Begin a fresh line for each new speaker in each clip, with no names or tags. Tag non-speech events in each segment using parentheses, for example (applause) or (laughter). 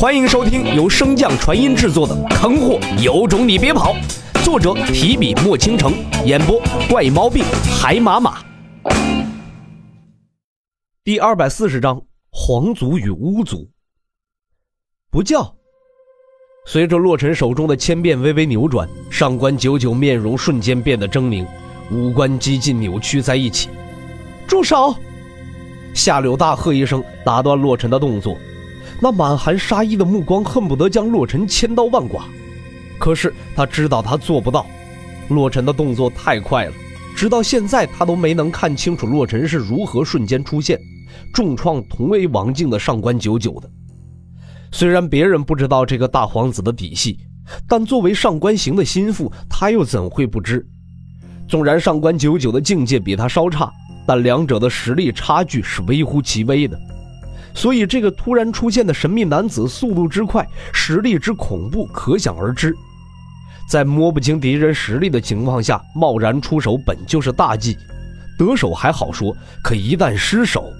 欢迎收听由升降传音制作的《坑货有种你别跑》，作者提笔墨倾城，演播怪猫病海马马。第二百四十章：皇族与巫族。不叫。随着洛尘手中的千变微微扭转，上官九九面容瞬间变得狰狞，五官几近扭曲在一起。住手！夏柳大喝一声，打断洛尘的动作。那满含杀意的目光恨不得将洛尘千刀万剐，可是他知道他做不到。洛尘的动作太快了，直到现在他都没能看清楚洛尘是如何瞬间出现，重创同为王境的上官九九的。虽然别人不知道这个大皇子的底细，但作为上官行的心腹，他又怎会不知？纵然上官九九的境界比他稍差，但两者的实力差距是微乎其微的。所以，这个突然出现的神秘男子速度之快，实力之恐怖，可想而知。在摸不清敌人实力的情况下，贸然出手本就是大忌。得手还好说，可一旦失手，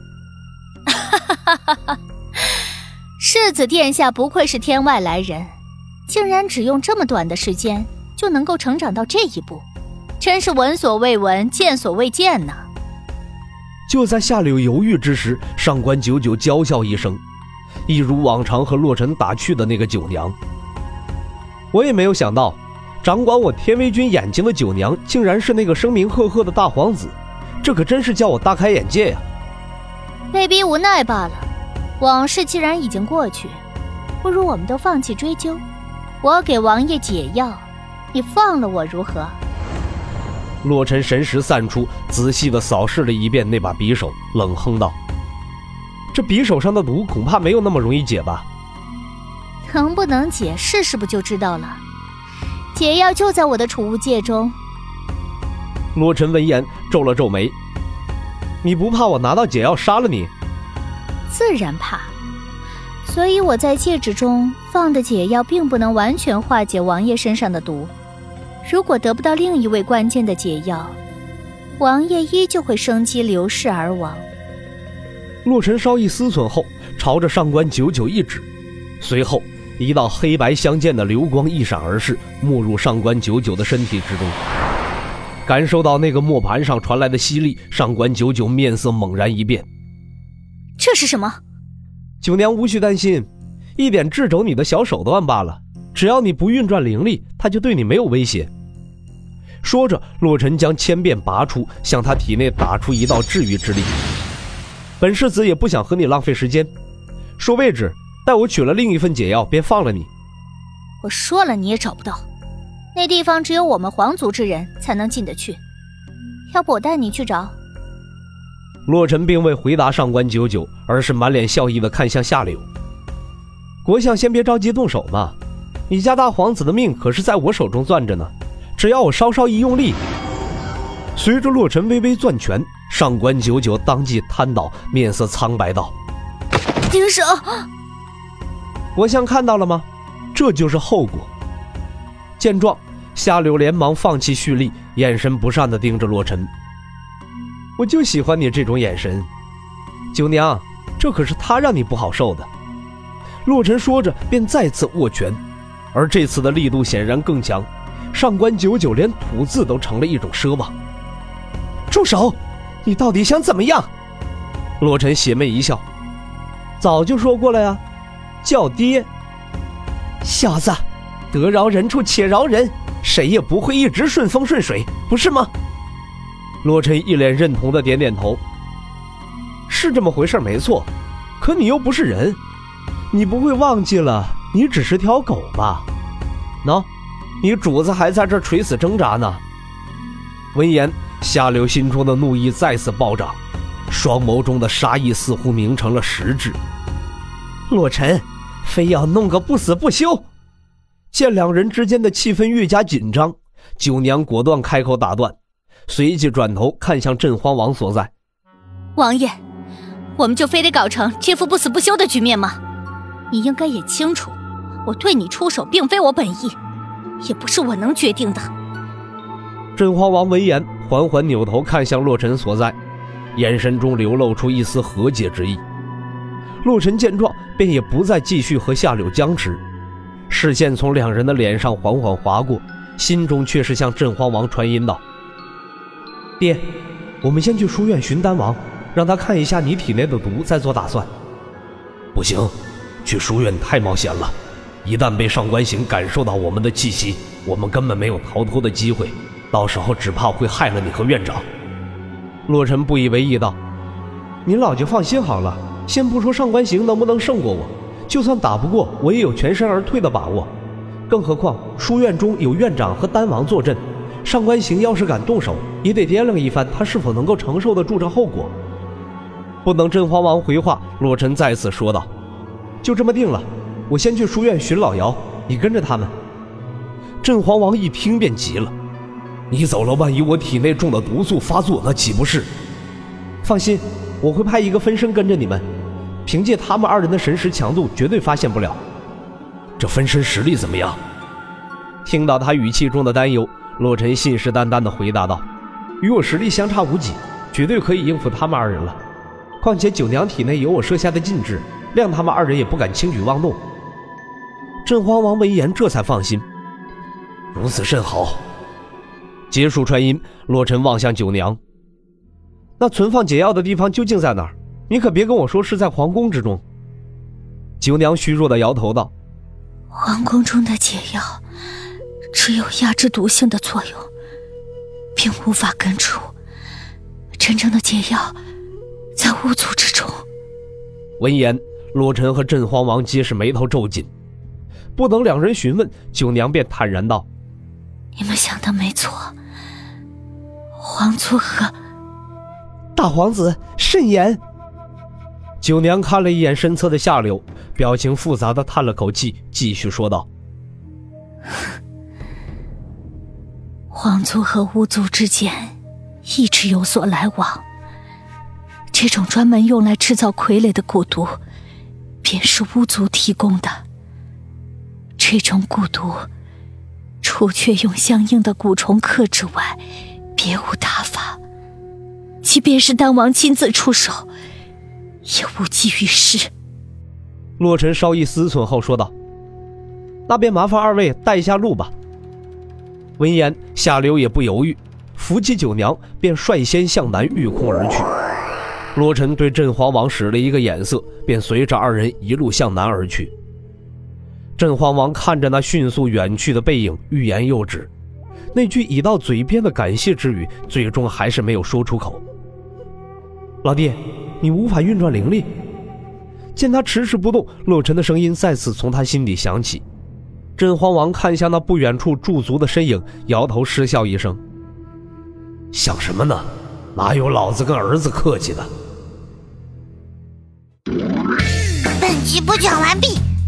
哈哈哈哈哈！世子殿下不愧是天外来人，竟然只用这么短的时间就能够成长到这一步，真是闻所未闻、见所未见呐！
就在夏柳犹豫之时，上官九九娇笑一声，一如往常和洛尘打趣的那个九娘。我也没有想到，掌管我天威军眼睛的九娘，竟然是那个声名赫赫的大皇子，这可真是叫我大开眼界呀！
被逼无奈罢了，往事既然已经过去，不如我们都放弃追究。我给王爷解药，你放了我如何？
洛尘神识散出，仔细的扫视了一遍那把匕首，冷哼道：“这匕首上的毒恐怕没有那么容易解吧？
能不能解，试试不就知道了。解药就在我的储物戒中。”
洛尘闻言皱了皱眉：“你不怕我拿到解药杀了你？”“
自然怕。所以我在戒指中放的解药，并不能完全化解王爷身上的毒。”如果得不到另一位关键的解药，王爷依旧会生机流逝而亡。
洛尘稍一思忖后，朝着上官九九一指，随后一道黑白相间的流光一闪而逝，没入上官九九的身体之中。感受到那个磨盘上传来的吸力，上官九九面色猛然一变。
这是什么？
九娘无需担心，一点制肘你的小手段罢了。只要你不运转灵力，他就对你没有威胁。说着，洛尘将千变拔出，向他体内打出一道治愈之力。本世子也不想和你浪费时间，说位置，待我取了另一份解药，便放了你。
我说了，你也找不到，那地方只有我们皇族之人才能进得去。要不我带你去找？
洛尘并未回答上官九九，而是满脸笑意的看向下流。国相，先别着急动手嘛。你家大皇子的命可是在我手中攥着呢，只要我稍稍一用力，随着洛尘微微攥拳，上官九九当即瘫倒，面色苍白道：“
停手！”
国相看到了吗？这就是后果。见状，夏柳连忙放弃蓄力，眼神不善地盯着洛尘。我就喜欢你这种眼神，九娘，这可是他让你不好受的。洛尘说着，便再次握拳。而这次的力度显然更强，上官九九连吐字都成了一种奢望。住手！你到底想怎么样？洛尘邪魅一笑，早就说过了呀，叫爹。小子，得饶人处且饶人，谁也不会一直顺风顺水，不是吗？洛尘一脸认同的点点头。是这么回事没错，可你又不是人，你不会忘记了？你只是条狗吧？喏，你主子还在这垂死挣扎呢。闻言，夏柳心中的怒意再次暴涨，双眸中的杀意似乎凝成了实质。洛尘，非要弄个不死不休！见两人之间的气氛愈加紧张，九娘果断开口打断，随即转头看向镇荒王所在。
王爷，我们就非得搞成这副不死不休的局面吗？你应该也清楚。我对你出手，并非我本意，也不是我能决定的。
镇荒王闻言，缓缓扭头看向洛尘所在，眼神中流露出一丝和解之意。洛尘见状，便也不再继续和夏柳僵持，视线从两人的脸上缓缓划过，心中却是向镇荒王传音道：“爹，我们先去书院寻丹王，让他看一下你体内的毒，再做打算。”
不行，去书院太冒险了，一旦被上官行感受到我们的气息，我们根本没有逃脱的机会，到时候只怕会害了你和院长。
洛尘不以为意道：“您老就放心好了。”先不说上官行能不能胜过我，就算打不过，我也有全身而退的把握。更何况书院中有院长和丹王坐镇，上官行要是敢动手，也得掂量一番他是否能够承受得住这后果。不等镇荒王回话，洛尘再次说道：“就这么定了，我先去书院寻老姚，你跟着他们。”
镇皇王一听便急了：“你走了，万一我体内中了毒素发作，那岂不是？”
放心，我会派一个分身跟着你们。凭借他们二人的神识强度，绝对发现不了。
这分身实力怎么样？
听到他语气中的担忧，洛尘信誓旦旦地回答道：“与我实力相差无几，绝对可以应付他们二人了。况且九娘体内有我设下的禁制，谅他们二人也不敢轻举妄动。”镇荒王闻言，这才放心。
如此甚好。
结束传音，洛尘望向九娘：“那存放解药的地方究竟在哪儿？”你可别跟我说是在皇宫之中。九娘虚弱的摇头道：“
皇宫中的解药只有压制毒性的作用，并无法根除。真正的解药在巫族之中。”
闻言，洛尘和镇荒王皆是眉头皱紧。不等两人询问，九娘便坦然道：“
你们想的没错，皇族和
大皇子慎言。”九娘看了一眼身侧的下流，表情复杂的叹了口气，继续说道：“ (laughs)
皇族和巫族之间一直有所来往，这种专门用来制造傀儡的蛊毒，便是巫族提供的。这种蛊毒，除却用相应的蛊虫克制外，别无他法。即便是丹王亲自出手。”也无济于事。
洛尘稍一思忖后说道：“那便麻烦二位带一下路吧。”闻言，夏流也不犹豫，扶起九娘，便率先向南御空而去。洛尘对镇皇王使了一个眼色，便随着二人一路向南而去。镇荒王看着那迅速远去的背影，欲言又止，那句已到嘴边的感谢之语，最终还是没有说出口。老弟。你无法运转灵力。见他迟迟不动，洛尘的声音再次从他心底响起。镇荒王看向那不远处驻足的身影，摇头失笑一声：“
想什么呢？哪有老子跟儿子客气的？”
本集播讲完毕，